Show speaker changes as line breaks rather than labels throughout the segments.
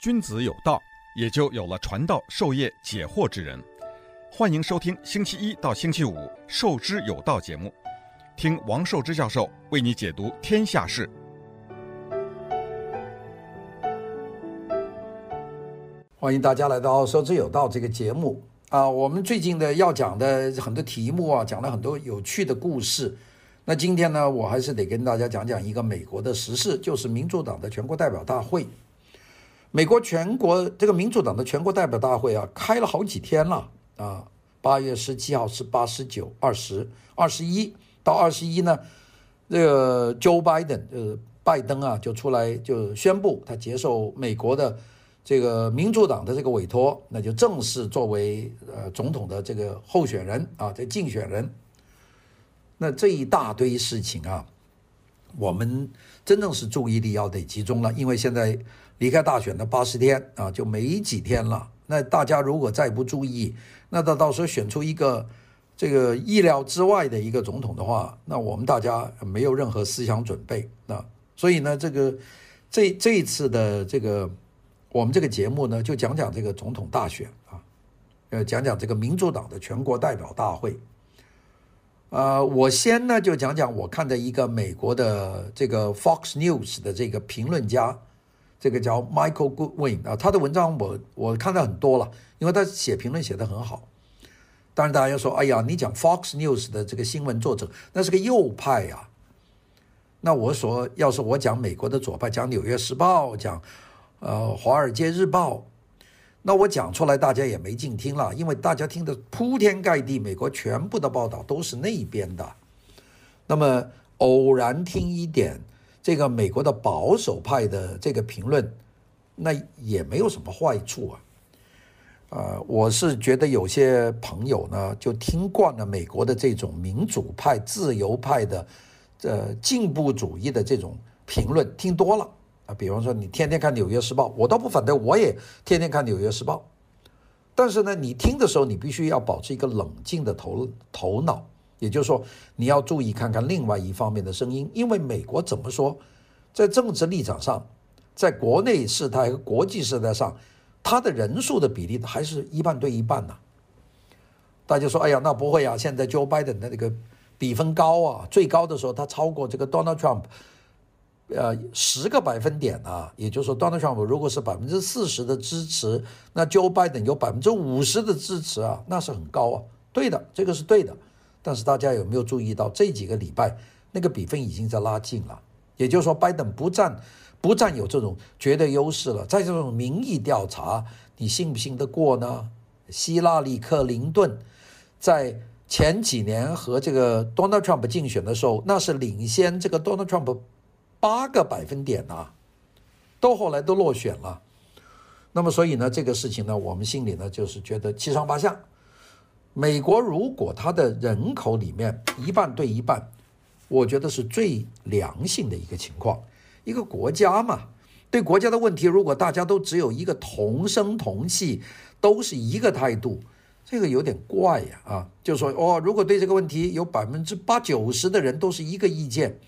君子有道，也就有了传道授业解惑之人。欢迎收听星期一到星期五《授之有道》节目，听王寿之教授为你解读天下事。
欢迎大家来到《授之有道》这个节目啊！我们最近的要讲的很多题目啊，讲了很多有趣的故事。那今天呢，我还是得跟大家讲讲一个美国的时事，就是民主党的全国代表大会。美国全国这个民主党的全国代表大会啊，开了好几天了啊，八月十七号、十八、十九、二十、二十一到二十一呢，这个 Joe Biden 呃拜登啊就出来就宣布他接受美国的这个民主党的这个委托，那就正式作为呃总统的这个候选人啊，这竞选人。那这一大堆事情啊，我们真正是注意力要得集中了，因为现在离开大选的八十天啊，就没几天了。那大家如果再不注意，那到到时候选出一个这个意料之外的一个总统的话，那我们大家没有任何思想准备啊。所以呢，这个这这一次的这个我们这个节目呢，就讲讲这个总统大选啊，呃，讲讲这个民主党的全国代表大会。呃，我先呢就讲讲我看的一个美国的这个 Fox News 的这个评论家，这个叫 Michael Goodwin 啊，他的文章我我看到很多了，因为他写评论写得很好。当然大家要说，哎呀，你讲 Fox News 的这个新闻作者，那是个右派呀、啊。那我说，要是我讲美国的左派，讲《纽约时报》，讲呃《华尔街日报》。那我讲出来，大家也没劲听了，因为大家听的铺天盖地，美国全部的报道都是那边的。那么偶然听一点这个美国的保守派的这个评论，那也没有什么坏处啊。呃，我是觉得有些朋友呢，就听惯了美国的这种民主派、自由派的呃进步主义的这种评论，听多了。啊，比方说你天天看《纽约时报》，我倒不反对，我也天天看《纽约时报》。但是呢，你听的时候，你必须要保持一个冷静的头头脑，也就是说，你要注意看看另外一方面的声音，因为美国怎么说，在政治立场上，在国内事态和国际事态上，他的人数的比例还是一半对一半呢。大家说，哎呀，那不会啊，现在 Joe Biden 的这个比分高啊，最高的时候他超过这个 Donald Trump。呃，十个百分点啊，也就是说，Donald Trump 如果是百分之四十的支持，那 Joe Biden 有百分之五十的支持啊，那是很高啊。对的，这个是对的。但是大家有没有注意到这几个礼拜那个比分已经在拉近了？也就是说，拜登不占不占有这种绝对优势了。在这种民意调查，你信不信得过呢？希拉里·克林顿在前几年和这个 Donald Trump 竞选的时候，那是领先这个 Donald Trump。八个百分点呐，到后来都落选了。那么，所以呢，这个事情呢，我们心里呢就是觉得七上八下。美国如果它的人口里面一半对一半，我觉得是最良性的一个情况。一个国家嘛，对国家的问题，如果大家都只有一个同声同气，都是一个态度，这个有点怪呀啊！就说哦，如果对这个问题有百分之八九十的人都是一个意见。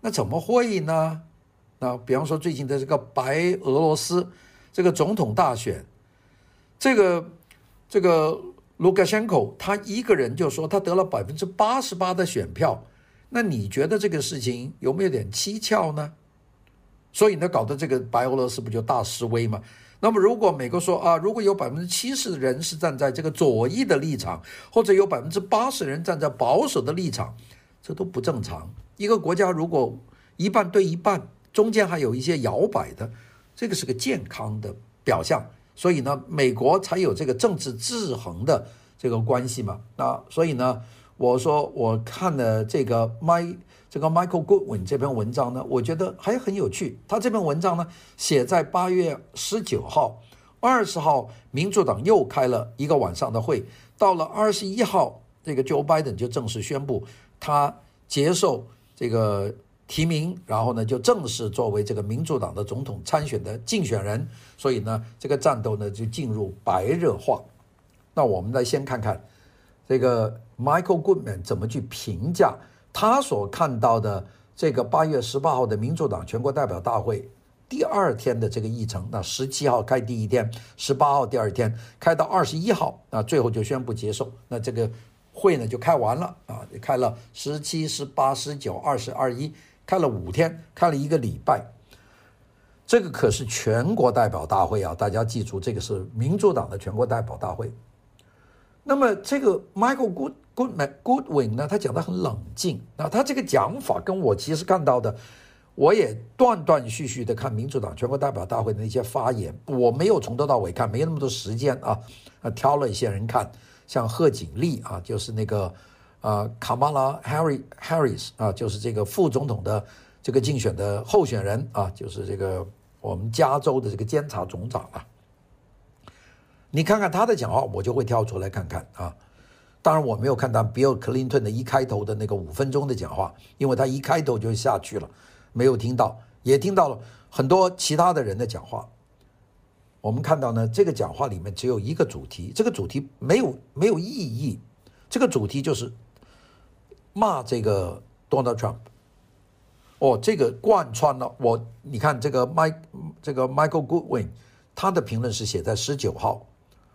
那怎么会呢？那比方说最近的这个白俄罗斯这个总统大选，这个这个卢卡申科他一个人就说他得了百分之八十八的选票，那你觉得这个事情有没有点蹊跷呢？所以呢，搞得这个白俄罗斯不就大示威吗？那么如果美国说啊，如果有百分之七十的人是站在这个左翼的立场，或者有百分之八十人站在保守的立场，这都不正常。一个国家如果一半对一半，中间还有一些摇摆的，这个是个健康的表象。所以呢，美国才有这个政治制衡的这个关系嘛。那所以呢，我说我看了这个 My 这个 Michael Goodwin 这篇文章呢，我觉得还很有趣。他这篇文章呢，写在八月十九号、二十号，民主党又开了一个晚上的会，到了二十一号，这个 Joe Biden 就正式宣布他接受。这个提名，然后呢，就正式作为这个民主党的总统参选的竞选人，所以呢，这个战斗呢就进入白热化。那我们来先看看这个 Michael Goodman 怎么去评价他所看到的这个八月十八号的民主党全国代表大会第二天的这个议程，那十七号开第一天，十八号第二天，开到二十一号，那最后就宣布结束。那这个会呢就开完了啊，开了十七、十八、十九、二十、二一，开了五天，开了一个礼拜。这个可是全国代表大会啊，大家记住，这个是民主党的全国代表大会。那么这个 Michael Good Goodman Goodwin 呢，他讲的很冷静，那他这个讲法跟我其实看到的。我也断断续续的看民主党全国代表大会的那些发言，我没有从头到尾看，没那么多时间啊，啊，挑了一些人看，像贺锦丽啊，就是那个啊卡马拉 Harry Harris 啊，就是这个副总统的这个竞选的候选人啊，就是这个我们加州的这个监察总长啊，你看看他的讲话，我就会跳出来看看啊。当然我没有看到比尔·克林顿的一开头的那个五分钟的讲话，因为他一开头就下去了。没有听到，也听到了很多其他的人的讲话。我们看到呢，这个讲话里面只有一个主题，这个主题没有没有意义。这个主题就是骂这个 Donald Trump。哦，这个贯穿了我。你看这个 Mike 这个 Michael Goodwin，他的评论是写在十九号。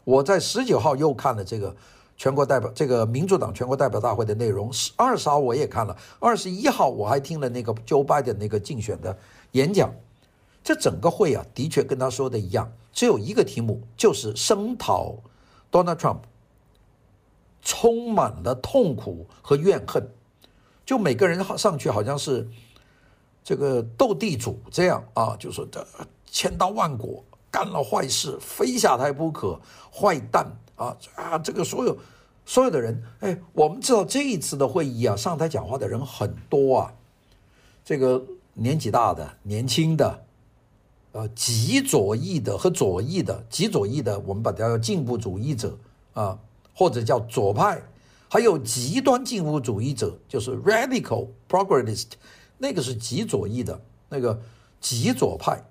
我在十九号又看了这个。全国代表这个民主党全国代表大会的内容，二十号我也看了，二十一号我还听了那个 Joe Biden 那个竞选的演讲。这整个会啊，的确跟他说的一样，只有一个题目，就是声讨 Donald Trump，充满了痛苦和怨恨。就每个人上去好像是这个斗地主这样啊，就说这千刀万剐，干了坏事非下台不可，坏蛋。啊啊！这个所有所有的人，哎，我们知道这一次的会议啊，上台讲话的人很多啊。这个年纪大的、年轻的，呃，极左翼的和左翼的，极左翼的，我们把它叫进步主义者啊，或者叫左派，还有极端进步主义者，就是 radical progressist，那个是极左翼的那个极左派。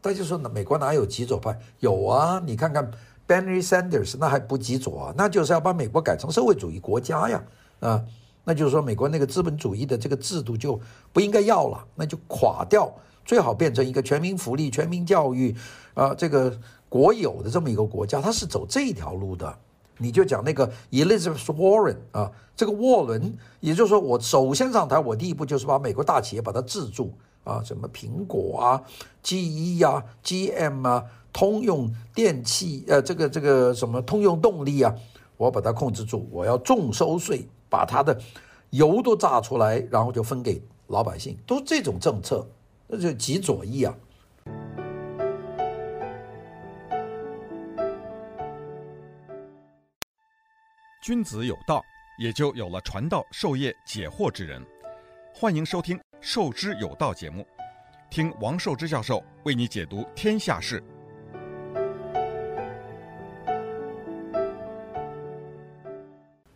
大家说，美国哪有极左派？有啊，你看看。Bernie Sanders 那还不极左啊，那就是要把美国改成社会主义国家呀，啊，那就是说美国那个资本主义的这个制度就不应该要了，那就垮掉，最好变成一个全民福利、全民教育，啊，这个国有的这么一个国家，他是走这条路的。你就讲那个 Elizabeth Warren 啊，这个沃伦，也就是说我首先上台，我第一步就是把美国大企业把它制住啊，什么苹果啊、GE 啊、GM 啊。通用电器，呃，这个这个什么通用动力啊，我把它控制住，我要重收税，把它的油都榨出来，然后就分给老百姓，都这种政策，那就极左翼啊。
君子有道，也就有了传道授业解惑之人。欢迎收听《授之有道》节目，听王寿之教授为你解读天下事。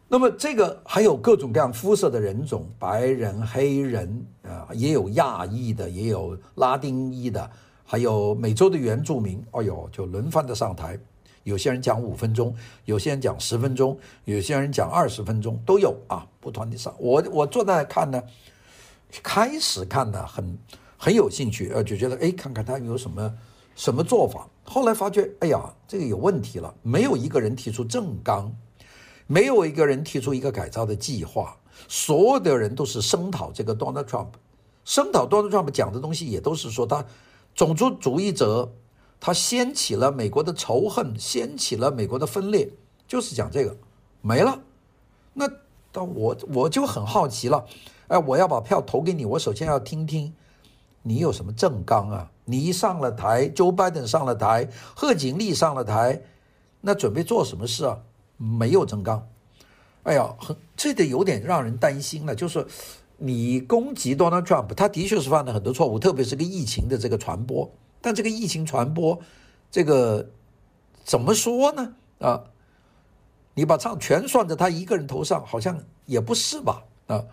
那么这个还有各种各样肤色的人种，白人、黑人啊，也有亚裔的，也有拉丁裔的，还有美洲的原住民。哎呦，就轮番的上台，有些人讲五分钟，有些人讲十分钟，有些人讲二十分钟，都有啊，不断的上。我我坐在那看呢，开始看呢很很有兴趣，呃，就觉得哎，看看他有什么什么做法。后来发觉，哎呀，这个有问题了，没有一个人提出正纲。没有一个人提出一个改造的计划，所有的人都是声讨这个 Donald Trump，声讨 Donald Trump 讲的东西也都是说他种族主义者，他掀起了美国的仇恨，掀起了美国的分裂，就是讲这个没了。那当我我就很好奇了，哎，我要把票投给你，我首先要听听你有什么政纲啊？你一上了台，Joe Biden 上了台，贺锦丽上了台，那准备做什么事啊？没有正纲，哎呀，很这得有点让人担心了。就是你攻击 Donald Trump，他的确是犯了很多错误，特别是个疫情的这个传播。但这个疫情传播，这个怎么说呢？啊，你把账全算在他一个人头上，好像也不是吧？啊，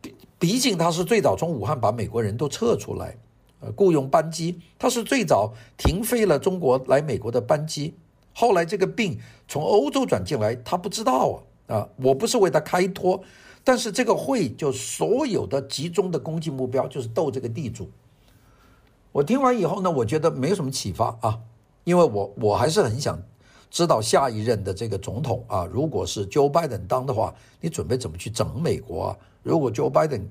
毕毕竟他是最早从武汉把美国人都撤出来，呃，雇佣班机，他是最早停飞了中国来美国的班机。后来这个病从欧洲转进来，他不知道啊啊！我不是为他开脱，但是这个会就所有的集中的攻击目标就是斗这个地主。我听完以后呢，我觉得没有什么启发啊，因为我我还是很想知道下一任的这个总统啊，如果是 Joe Biden 当的话，你准备怎么去整美国啊？如果 Joe Biden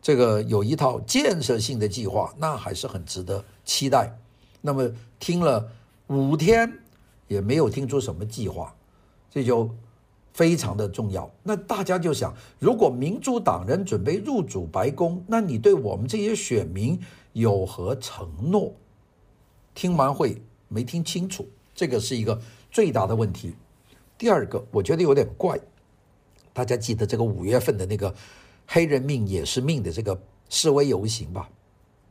这个有一套建设性的计划，那还是很值得期待。那么听了五天也没有听出什么计划，这就非常的重要。那大家就想，如果民主党人准备入主白宫，那你对我们这些选民有何承诺？听完会没听清楚，这个是一个最大的问题。第二个，我觉得有点怪，大家记得这个五月份的那个。黑人命也是命的这个示威游行吧，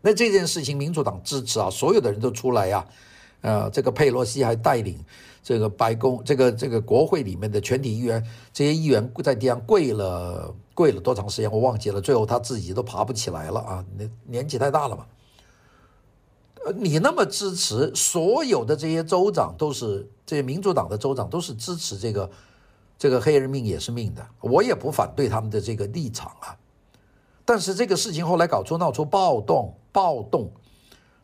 那这件事情民主党支持啊，所有的人都出来呀，呃，这个佩洛西还带领这个白宫这个这个国会里面的全体议员，这些议员在地上跪了跪了多长时间我忘记了，最后他自己都爬不起来了啊，年年纪太大了嘛。呃，你那么支持所有的这些州长都是这些民主党的州长都是支持这个。这个黑人命也是命的，我也不反对他们的这个立场啊。但是这个事情后来搞出闹出暴动，暴动，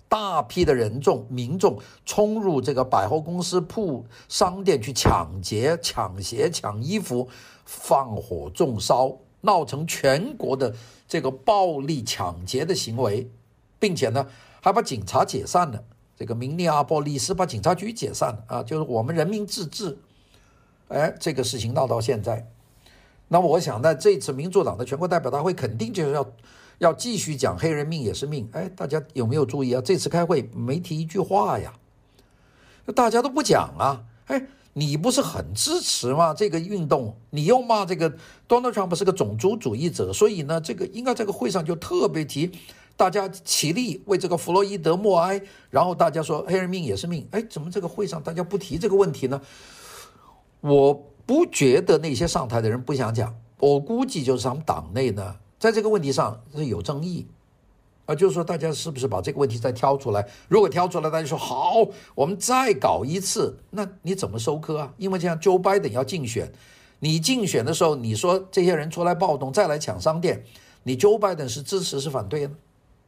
大批的人众民众冲入这个百货公司铺商店去抢劫、抢鞋、抢衣服，放火纵烧，闹成全国的这个暴力抢劫的行为，并且呢还把警察解散了。这个明尼阿波利斯把警察局解散了啊，就是我们人民自治。哎，这个事情闹到现在，那我想呢，这次民主党的全国代表大会肯定就是要要继续讲黑人命也是命。哎，大家有没有注意啊？这次开会没提一句话呀，大家都不讲啊。哎，你不是很支持吗？这个运动，你又骂这个 Donald Trump 是个种族主义者，所以呢，这个应该这个会上就特别提，大家起立为这个弗洛伊德默哀，然后大家说黑人命也是命。哎，怎么这个会上大家不提这个问题呢？我不觉得那些上台的人不想讲，我估计就是他们党内呢，在这个问题上是有争议，啊，就是说大家是不是把这个问题再挑出来？如果挑出来，大家说好，我们再搞一次，那你怎么收割啊？因为这样，Joe Biden 要竞选，你竞选的时候，你说这些人出来暴动，再来抢商店，你 Joe Biden 是支持是反对呢？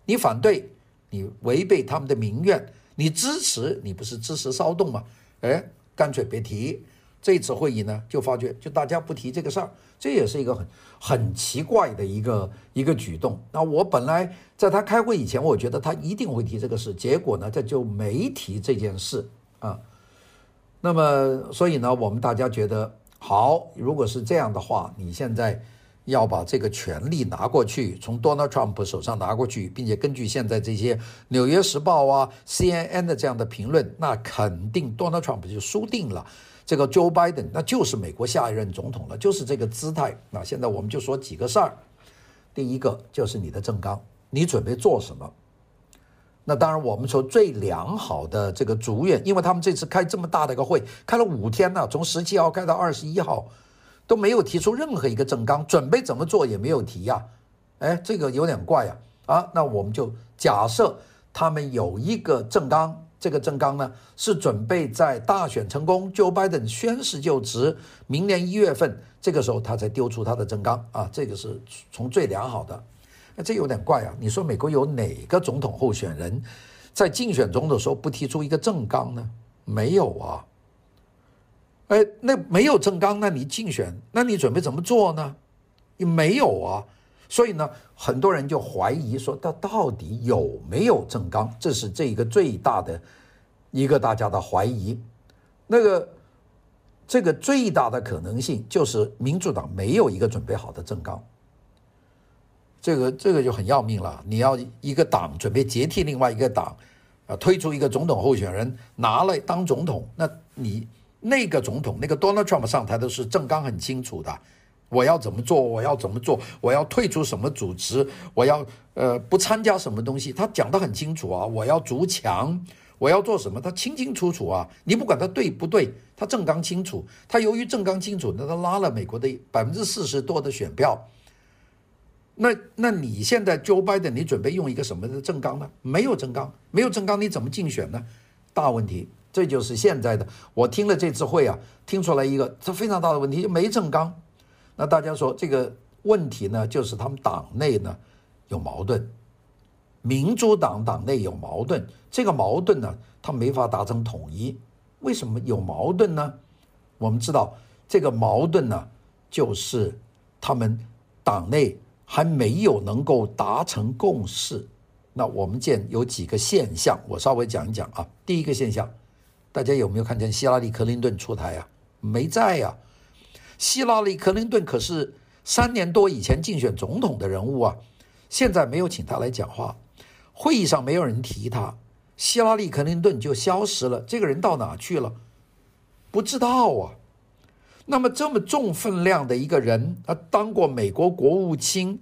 你反对，你违背他们的民愿；你支持，你不是支持骚动吗？哎，干脆别提。这次会议呢，就发觉就大家不提这个事儿，这也是一个很很奇怪的一个一个举动。那我本来在他开会以前，我觉得他一定会提这个事，结果呢，他就没提这件事啊。那么，所以呢，我们大家觉得好，如果是这样的话，你现在要把这个权力拿过去，从 Donald Trump 手上拿过去，并且根据现在这些《纽约时报》啊、CNN 的这样的评论，那肯定 Donald Trump 就输定了。这个 Joe Biden 那就是美国下一任总统了，就是这个姿态。那现在我们就说几个事儿。第一个就是你的政纲，你准备做什么？那当然，我们说最良好的这个祝愿，因为他们这次开这么大的一个会，开了五天呢，从十七号开到二十一号，都没有提出任何一个政纲，准备怎么做也没有提呀。哎，这个有点怪呀。啊，那我们就假设他们有一个政纲。这个政纲呢，是准备在大选成功，Joe Biden 宣誓就职，明年一月份这个时候他才丢出他的政纲啊，这个是从最良好的。那这有点怪啊，你说美国有哪个总统候选人，在竞选中的时候不提出一个政纲呢？没有啊。哎，那没有政纲，那你竞选，那你准备怎么做呢？你没有啊。所以呢，很多人就怀疑说，他到底有没有政纲？这是这一个最大的一个大家的怀疑。那个这个最大的可能性就是民主党没有一个准备好的政纲。这个这个就很要命了。你要一个党准备接替另外一个党，啊，推出一个总统候选人拿来当总统，那你那个总统那个 Donald Trump 上台的是政纲很清楚的。我要怎么做？我要怎么做？我要退出什么组织？我要呃不参加什么东西？他讲得很清楚啊！我要筑墙，我要做什么？他清清楚楚啊！你不管他对不对，他正纲清楚。他由于正纲清楚，那他拉了美国的百分之四十多的选票。那那你现在 Joe Biden，你准备用一个什么的正纲呢？没有正纲，没有正纲，你怎么竞选呢？大问题，这就是现在的。我听了这次会啊，听出来一个这非常大的问题，就没正纲。那大家说这个问题呢，就是他们党内呢有矛盾，民主党党内有矛盾，这个矛盾呢，他没法达成统一。为什么有矛盾呢？我们知道这个矛盾呢，就是他们党内还没有能够达成共识。那我们见有几个现象，我稍微讲一讲啊。第一个现象，大家有没有看见希拉里·克林顿出台啊？没在呀。希拉里·克林顿可是三年多以前竞选总统的人物啊，现在没有请他来讲话，会议上没有人提他。希拉里·克林顿就消失了，这个人到哪去了？不知道啊。那么这么重分量的一个人，他当过美国国务卿，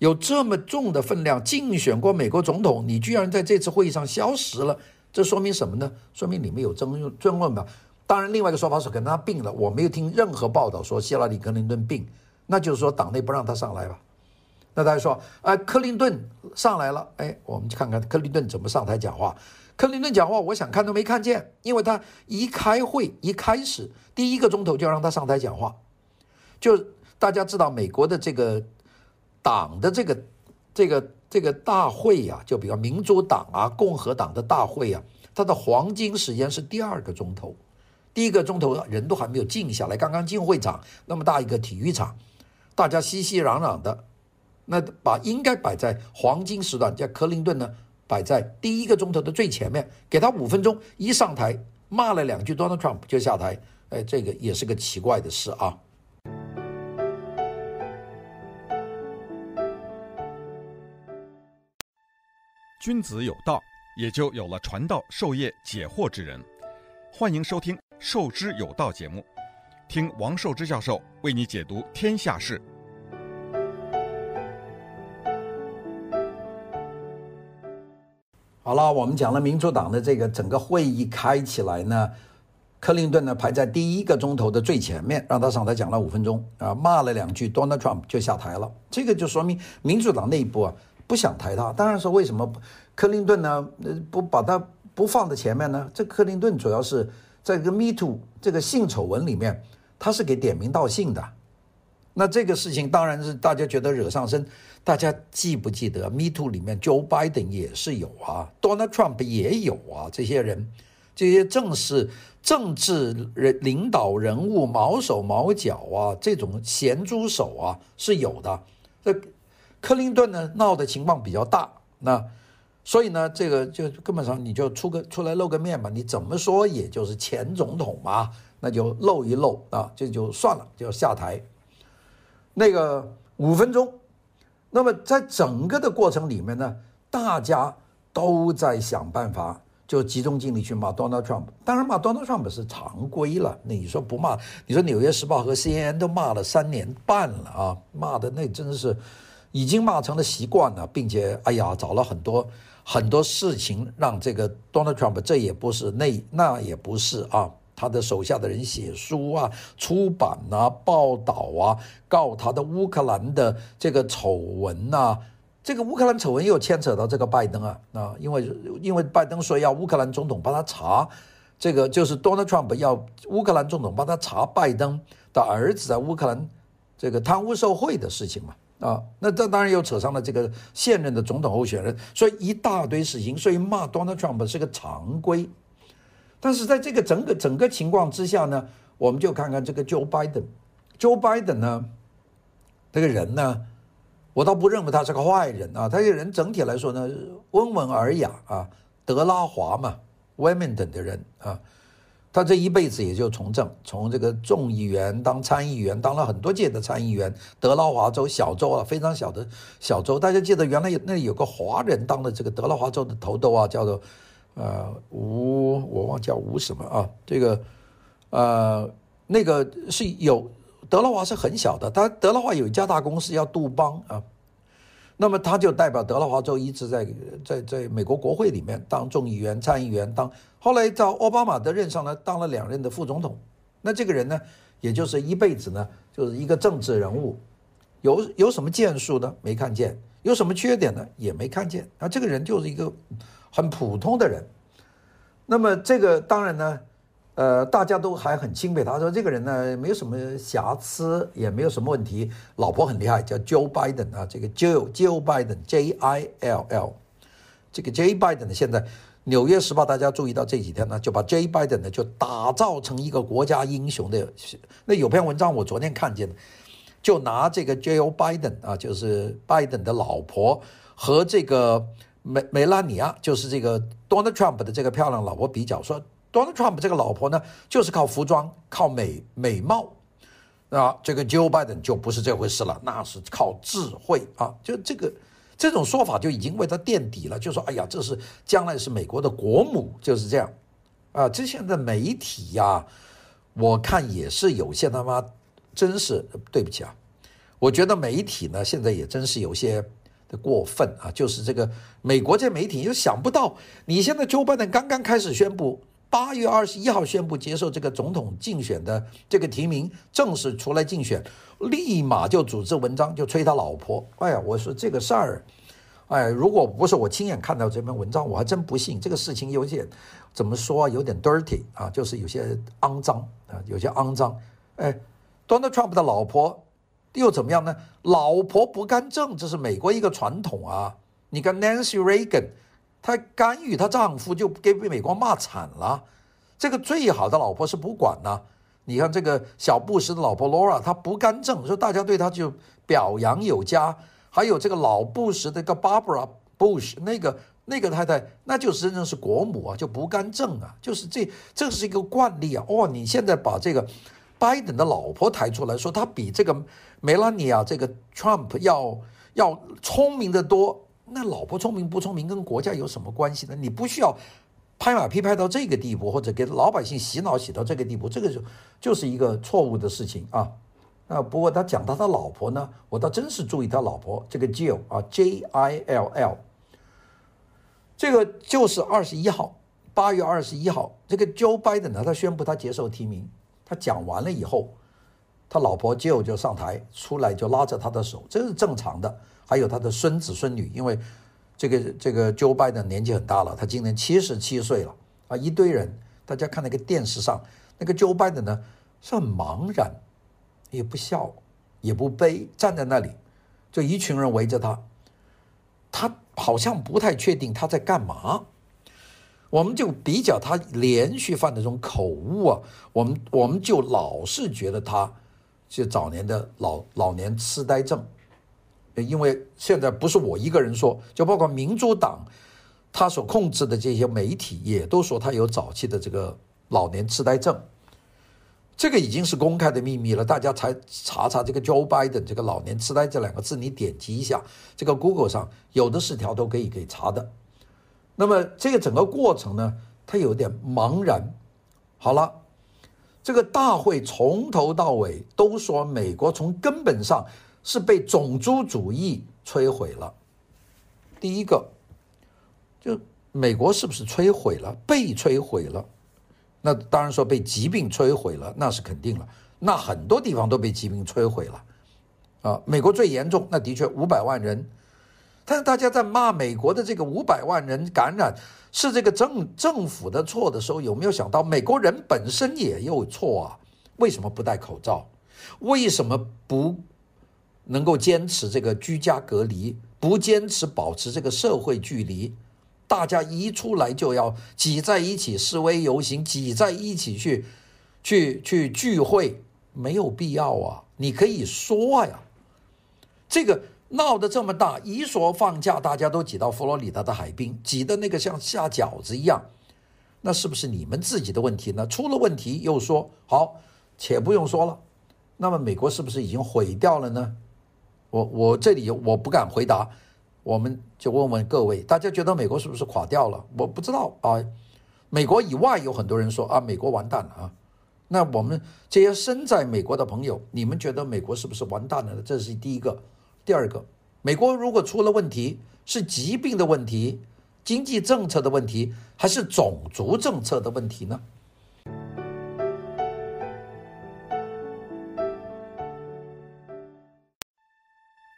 有这么重的分量，竞选过美国总统，你居然在这次会议上消失了，这说明什么呢？说明里面有争争论吧。当然，另外一个说法是可能他病了，我没有听任何报道说希拉里·克林顿病，那就是说党内不让他上来吧。那大家说，哎，克林顿上来了，哎，我们去看看克林顿怎么上台讲话。克林顿讲话，我想看都没看见，因为他一开会一开始第一个钟头就让他上台讲话。就大家知道，美国的这个党的这个这个这个大会呀、啊，就比如民主党啊、共和党的大会啊，它的黄金时间是第二个钟头，第一个钟头人都还没有静下来，刚刚进会场那么大一个体育场，大家熙熙攘攘的。那把应该摆在黄金时段，叫克林顿呢，摆在第一个钟头的最前面，给他五分钟，一上台骂了两句 Donald Trump 就下台，哎，这个也是个奇怪的事啊。
君子有道，也就有了传道授业解惑之人。欢迎收听《受之有道》节目，听王寿之教授为你解读天下事。
好了，我们讲了民主党的这个整个会议开起来呢，克林顿呢排在第一个钟头的最前面，让他上台讲了五分钟啊，骂了两句，Donald Trump 就下台了。这个就说明民主党内部啊不想抬他。当然说为什么克林顿呢不把他不放在前面呢？这克林顿主要是在这个 Me Too 这个性丑闻里面，他是给点名道姓的。那这个事情当然是大家觉得惹上身。大家记不记得，Me Too 里面，Joe Biden 也是有啊，Donald Trump 也有啊，这些人，这些正是政治人领导人物毛手毛脚啊，这种咸猪手啊是有的。这克林顿呢闹的情况比较大，那所以呢，这个就根本上你就出个出来露个面吧，你怎么说也就是前总统嘛，那就露一露啊，这就算了，就下台。那个五分钟。那么在整个的过程里面呢，大家都在想办法，就集中精力去骂 Donald Trump。当然骂 Donald Trump 是常规了。你说不骂？你说《纽约时报》和 CNN 都骂了三年半了啊，骂的那真是已经骂成了习惯了，并且哎呀，找了很多很多事情让这个 Donald Trump 这也不是，那那也不是啊。他的手下的人写书啊、出版啊、报道啊，告他的乌克兰的这个丑闻呐，这个乌克兰丑闻又牵扯到这个拜登啊啊，因为因为拜登说要乌克兰总统帮他查，这个就是 Donald Trump 要乌克兰总统帮他查拜登的儿子在乌克兰这个贪污受贿的事情嘛啊，那这当然又扯上了这个现任的总统候选人，所以一大堆事情，所以骂 Donald Trump 是个常规。但是在这个整个整个情况之下呢，我们就看看这个 Joe Biden。Joe Biden 呢，这个人呢，我倒不认为他是个坏人啊。他这个人整体来说呢，温文尔雅啊，德拉华嘛，Wilmington 的人啊。他这一辈子也就从政，从这个众议员当参议员，当了很多届的参议员。德劳华州小州啊，非常小的小州。大家记得原来有那里有个华人当的这个德劳华州的头头啊，叫做。呃，吴我忘叫吴什么啊？这个，呃，那个是有德劳华是很小的，他德劳华有一家大公司叫杜邦啊，那么他就代表德拉华州一直在在在美国国会里面当众议员、参议员，当后来到奥巴马的任上呢，当了两任的副总统。那这个人呢，也就是一辈子呢，就是一个政治人物，有有什么建树呢？没看见，有什么缺点呢？也没看见。啊，这个人就是一个。很普通的人，那么这个当然呢，呃，大家都还很钦佩他，说这个人呢没有什么瑕疵，也没有什么问题，老婆很厉害，叫 Joe Biden 啊，这个 Joe Joe Biden J I L L，这个 J. Biden 呢，现在《纽约时报》大家注意到这几天呢，就把 J. Biden 呢就打造成一个国家英雄的。那有篇文章我昨天看见的，就拿这个 Joe Biden 啊，就是拜登的老婆和这个梅梅拉尼亚，就是这个 Donald Trump 的这个漂亮老婆比较，说 Donald Trump 这个老婆呢，就是靠服装、靠美美貌。啊，这个 Joe Biden 就不是这回事了，那是靠智慧啊！就这个这种说法就已经为他垫底了，就说哎呀，这是将来是美国的国母，就是这样啊。这现在媒体呀、我看也是有些他妈真是对不起啊，我觉得媒体呢现在也真是有些的过分啊，就是这个美国这媒体又想不到，你现在 Joe Biden 刚刚开始宣布。八月二十一号宣布接受这个总统竞选的这个提名，正式出来竞选，立马就组织文章就吹他老婆。哎呀，我说这个事儿，哎，如果不是我亲眼看到这篇文章，我还真不信这个事情有点怎么说，有点 dirty 啊，就是有些肮脏啊，有些肮脏。哎，Donald Trump 的老婆又怎么样呢？老婆不干政，这是美国一个传统啊。你看 Nancy Reagan。她干预她丈夫，就给被美国骂惨了。这个最好的老婆是不管呢。你看这个小布什的老婆 Laura，她不干政，说大家对她就表扬有加。还有这个老布什的个 Barbara Bush，那个那个太太，那就是真正是国母啊，就不干政啊，就是这这是一个惯例啊。哦，你现在把这个拜登的老婆抬出来说，她比这个梅拉尼亚这个 Trump 要要聪明得多。那老婆聪明不聪明跟国家有什么关系呢？你不需要拍马屁拍到这个地步，或者给老百姓洗脑洗到这个地步，这个就就是一个错误的事情啊。啊，不过他讲到他老婆呢，我倒真是注意他老婆这个 Jill 啊，J I L L，这个就是二十一号，八月二十一号，这个 Joe Biden 呢，他宣布他接受提名，他讲完了以后，他老婆 Jill 就上台出来就拉着他的手，这是正常的。还有他的孙子孙女，因为这个这个 Joe Biden 年纪很大了，他今年七十七岁了啊！一堆人，大家看那个电视上，那个 Joe Biden 呢是很茫然，也不笑，也不悲，站在那里，就一群人围着他，他好像不太确定他在干嘛。我们就比较他连续犯的这种口误啊，我们我们就老是觉得他是早年的老老年痴呆症。因为现在不是我一个人说，就包括民主党，他所控制的这些媒体也都说他有早期的这个老年痴呆症，这个已经是公开的秘密了。大家才查查这个 Joe Biden 这个老年痴呆这两个字，你点击一下这个 Google 上有的是条都可以给查的。那么这个整个过程呢，他有点茫然。好了，这个大会从头到尾都说美国从根本上。是被种族主义摧毁了。第一个，就美国是不是摧毁了？被摧毁了？那当然说被疾病摧毁了，那是肯定了。那很多地方都被疾病摧毁了。啊，美国最严重，那的确五百万人。但是大家在骂美国的这个五百万人感染是这个政政府的错的时候，有没有想到美国人本身也有错啊？为什么不戴口罩？为什么不？能够坚持这个居家隔离，不坚持保持这个社会距离，大家一出来就要挤在一起示威游行，挤在一起去去去聚会，没有必要啊！你可以说呀，这个闹得这么大，一说放假，大家都挤到佛罗里达的海滨，挤得那个像下饺子一样，那是不是你们自己的问题呢？出了问题又说好，且不用说了，那么美国是不是已经毁掉了呢？我我这里我不敢回答，我们就问问各位，大家觉得美国是不是垮掉了？我不知道啊。美国以外有很多人说啊，美国完蛋了啊。那我们这些身在美国的朋友，你们觉得美国是不是完蛋了？这是第一个。第二个，美国如果出了问题，是疾病的问题、经济政策的问题，还是种族政策的问题呢？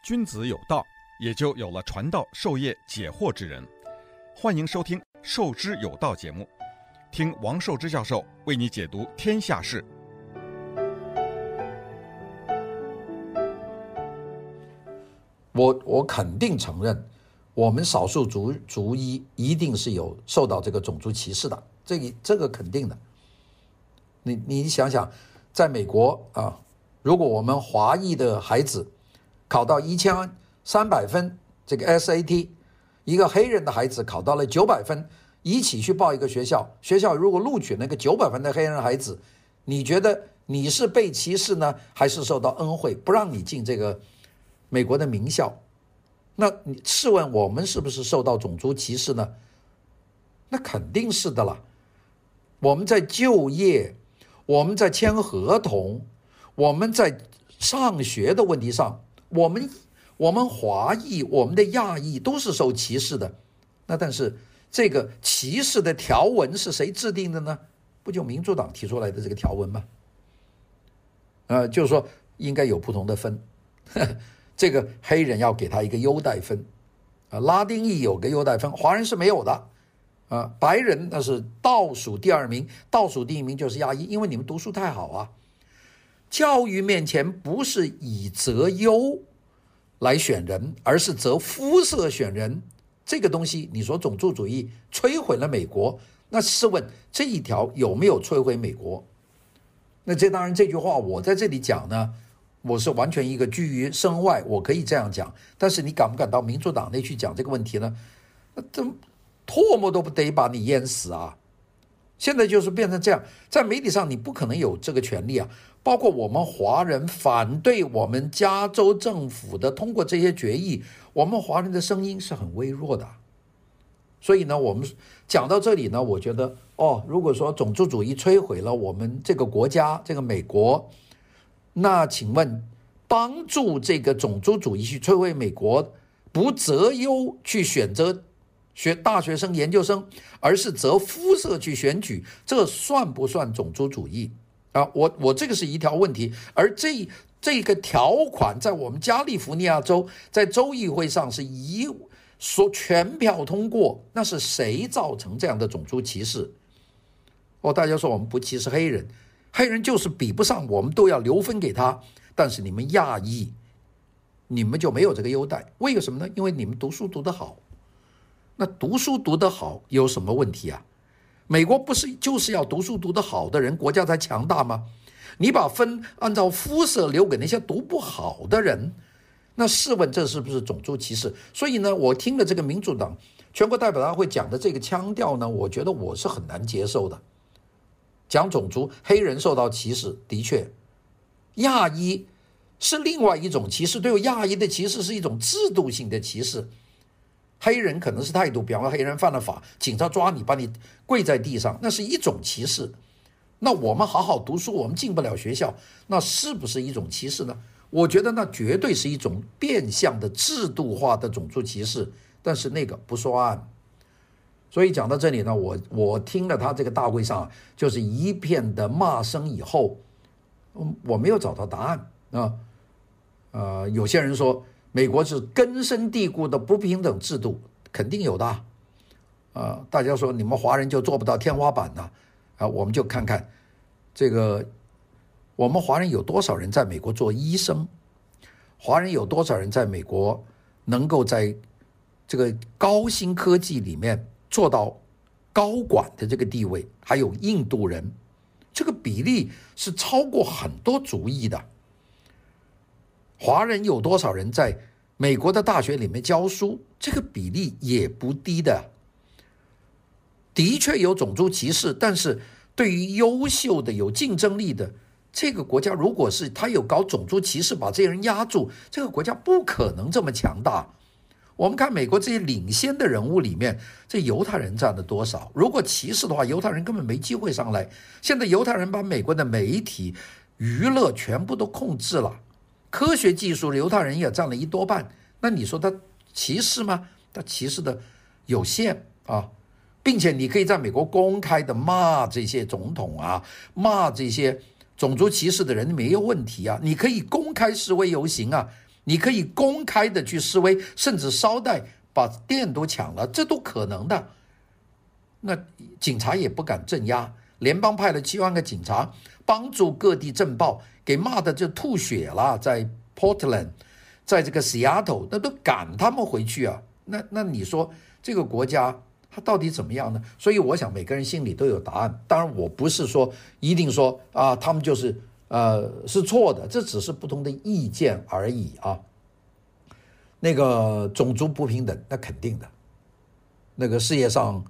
君子有道，也就有了传道授业解惑之人。欢迎收听《授之有道》节目，听王寿之教授为你解读天下事。
我我肯定承认，我们少数族族裔一定是有受到这个种族歧视的，这个这个肯定的。你你想想，在美国啊，如果我们华裔的孩子考到一千三百分这个 SAT，一个黑人的孩子考到了九百分，一起去报一个学校，学校如果录取那个九百分的黑人孩子，你觉得你是被歧视呢，还是受到恩惠，不让你进这个美国的名校？那你试问我们是不是受到种族歧视呢？那肯定是的了。我们在就业，我们在签合同，我们在上学的问题上，我们我们华裔、我们的亚裔都是受歧视的。那但是这个歧视的条文是谁制定的呢？不就民主党提出来的这个条文吗？呃，就是说应该有不同的分。呵 呵这个黑人要给他一个优待分，啊，拉丁裔有个优待分，华人是没有的，啊，白人那是倒数第二名，倒数第一名就是亚裔，因为你们读书太好啊。教育面前不是以择优来选人，而是择肤色选人，这个东西你说种族主义摧毁了美国，那试问这一条有没有摧毁美国？那这当然这句话我在这里讲呢。我是完全一个居于身外，我可以这样讲，但是你敢不敢到民主党内去讲这个问题呢？那这唾沫都不得把你淹死啊！现在就是变成这样，在媒体上你不可能有这个权利啊！包括我们华人反对我们加州政府的通过这些决议，我们华人的声音是很微弱的。所以呢，我们讲到这里呢，我觉得哦，如果说种族主义摧毁了我们这个国家，这个美国。那请问，帮助这个种族主义去摧毁美国，不择优去选择学大学生、研究生，而是择肤色去选举，这算不算种族主义啊？我我这个是一条问题，而这这个条款在我们加利福尼亚州在州议会上是一说全票通过，那是谁造成这样的种族歧视？哦，大家说我们不歧视黑人。黑人就是比不上，我们都要留分给他。但是你们亚裔，你们就没有这个优待，为什么呢？因为你们读书读得好。那读书读得好有什么问题啊？美国不是就是要读书读得好的人，国家才强大吗？你把分按照肤色留给那些读不好的人，那试问这是不是种族歧视？所以呢，我听了这个民主党全国代表大会讲的这个腔调呢，我觉得我是很难接受的。讲种族，黑人受到歧视，的确，亚裔是另外一种歧视。对亚裔的歧视是一种制度性的歧视，黑人可能是态度，比方说黑人犯了法，警察抓你，把你跪在地上，那是一种歧视。那我们好好读书，我们进不了学校，那是不是一种歧视呢？我觉得那绝对是一种变相的制度化的种族歧视，但是那个不算。所以讲到这里呢，我我听了他这个大会上就是一片的骂声以后，我没有找到答案啊。呃，有些人说美国是根深蒂固的不平等制度，肯定有的啊。大家说你们华人就做不到天花板呢？啊，我们就看看这个，我们华人有多少人在美国做医生？华人有多少人在美国能够在这个高新科技里面？做到高管的这个地位，还有印度人，这个比例是超过很多族裔的。华人有多少人在美国的大学里面教书？这个比例也不低的。的确有种族歧视，但是对于优秀的、有竞争力的这个国家，如果是他有搞种族歧视，把这些人压住，这个国家不可能这么强大。我们看美国这些领先的人物里面，这犹太人占了多少？如果歧视的话，犹太人根本没机会上来。现在犹太人把美国的媒体、娱乐全部都控制了，科学技术犹太人也占了一多半。那你说他歧视吗？他歧视的有限啊，并且你可以在美国公开的骂这些总统啊，骂这些种族歧视的人没有问题啊，你可以公开示威游行啊。你可以公开的去示威，甚至捎带把店都抢了，这都可能的。那警察也不敢镇压，联邦派了七万个警察帮助各地镇暴，给骂的就吐血了。在 Portland，在这个 Seattle，那都赶他们回去啊。那那你说这个国家它到底怎么样呢？所以我想每个人心里都有答案。当然，我不是说一定说啊，他们就是呃是错的，这只是不同的意见而已啊。那个种族不平等，那肯定的。那个世界上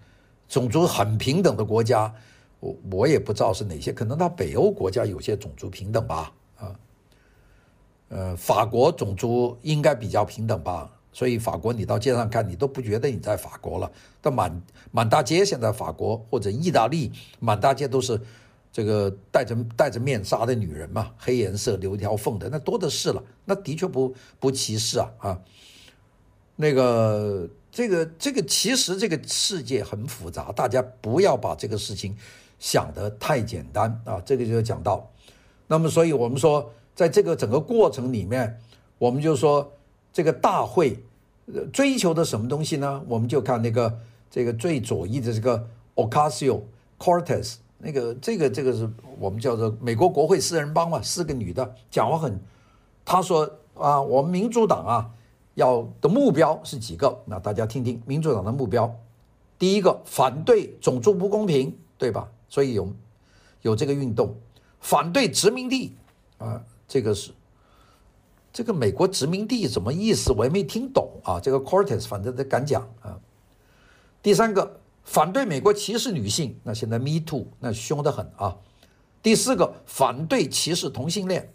种族很平等的国家，我我也不知道是哪些，可能到北欧国家有些种族平等吧。啊，呃，法国种族应该比较平等吧。所以法国，你到街上看，你都不觉得你在法国了。但满满大街现在法国或者意大利，满大街都是这个戴着戴着面纱的女人嘛，黑颜色留条缝的，那多的是了。那的确不不歧视啊啊。那个这个这个其实这个世界很复杂，大家不要把这个事情想得太简单啊。这个就讲到，那么所以我们说，在这个整个过程里面，我们就说。这个大会，追求的什么东西呢？我们就看那个这个最左翼的这个 Ocasio-Cortez，那个这个这个是我们叫做美国国会四人帮嘛，四个女的讲话很，她说啊，我们民主党啊要的目标是几个？那大家听听民主党的目标，第一个反对种族不公平，对吧？所以有有这个运动，反对殖民地啊，这个是。这个美国殖民地什么意思？我也没听懂啊。这个 Cortez 反正他敢讲啊。第三个，反对美国歧视女性，那现在 Me Too 那凶得很啊。第四个，反对歧视同性恋。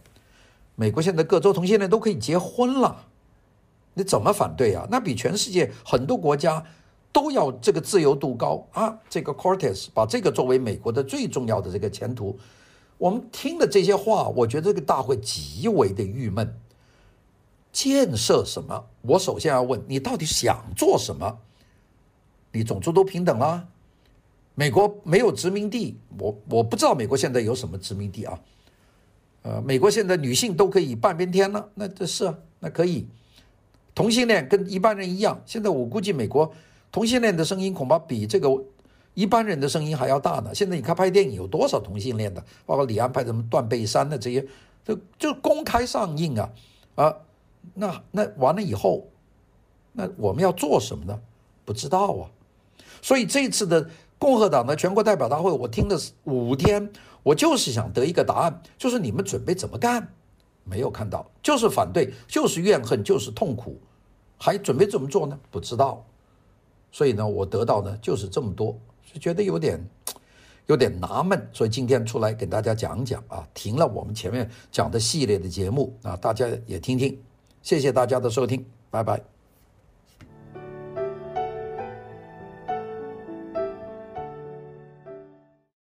美国现在各州同性恋都可以结婚了，你怎么反对啊？那比全世界很多国家都要这个自由度高啊。这个 Cortez 把这个作为美国的最重要的这个前途，我们听了这些话，我觉得这个大会极为的郁闷。建设什么？我首先要问你，到底想做什么？你种族都平等了，美国没有殖民地，我我不知道美国现在有什么殖民地啊。呃，美国现在女性都可以半边天了，那这是啊，那可以。同性恋跟一般人一样，现在我估计美国同性恋的声音恐怕比这个一般人的声音还要大呢。现在你看拍电影有多少同性恋的，包括李安拍什么《断背山》的这些，就就公开上映啊啊。那那完了以后，那我们要做什么呢？不知道啊。所以这次的共和党的全国代表大会，我听了五天，我就是想得一个答案，就是你们准备怎么干？没有看到，就是反对，就是怨恨，就是痛苦，还准备怎么做呢？不知道。所以呢，我得到呢就是这么多，就觉得有点有点纳闷。所以今天出来给大家讲讲啊，停了我们前面讲的系列的节目啊，大家也听听。谢谢大家的收听，拜拜。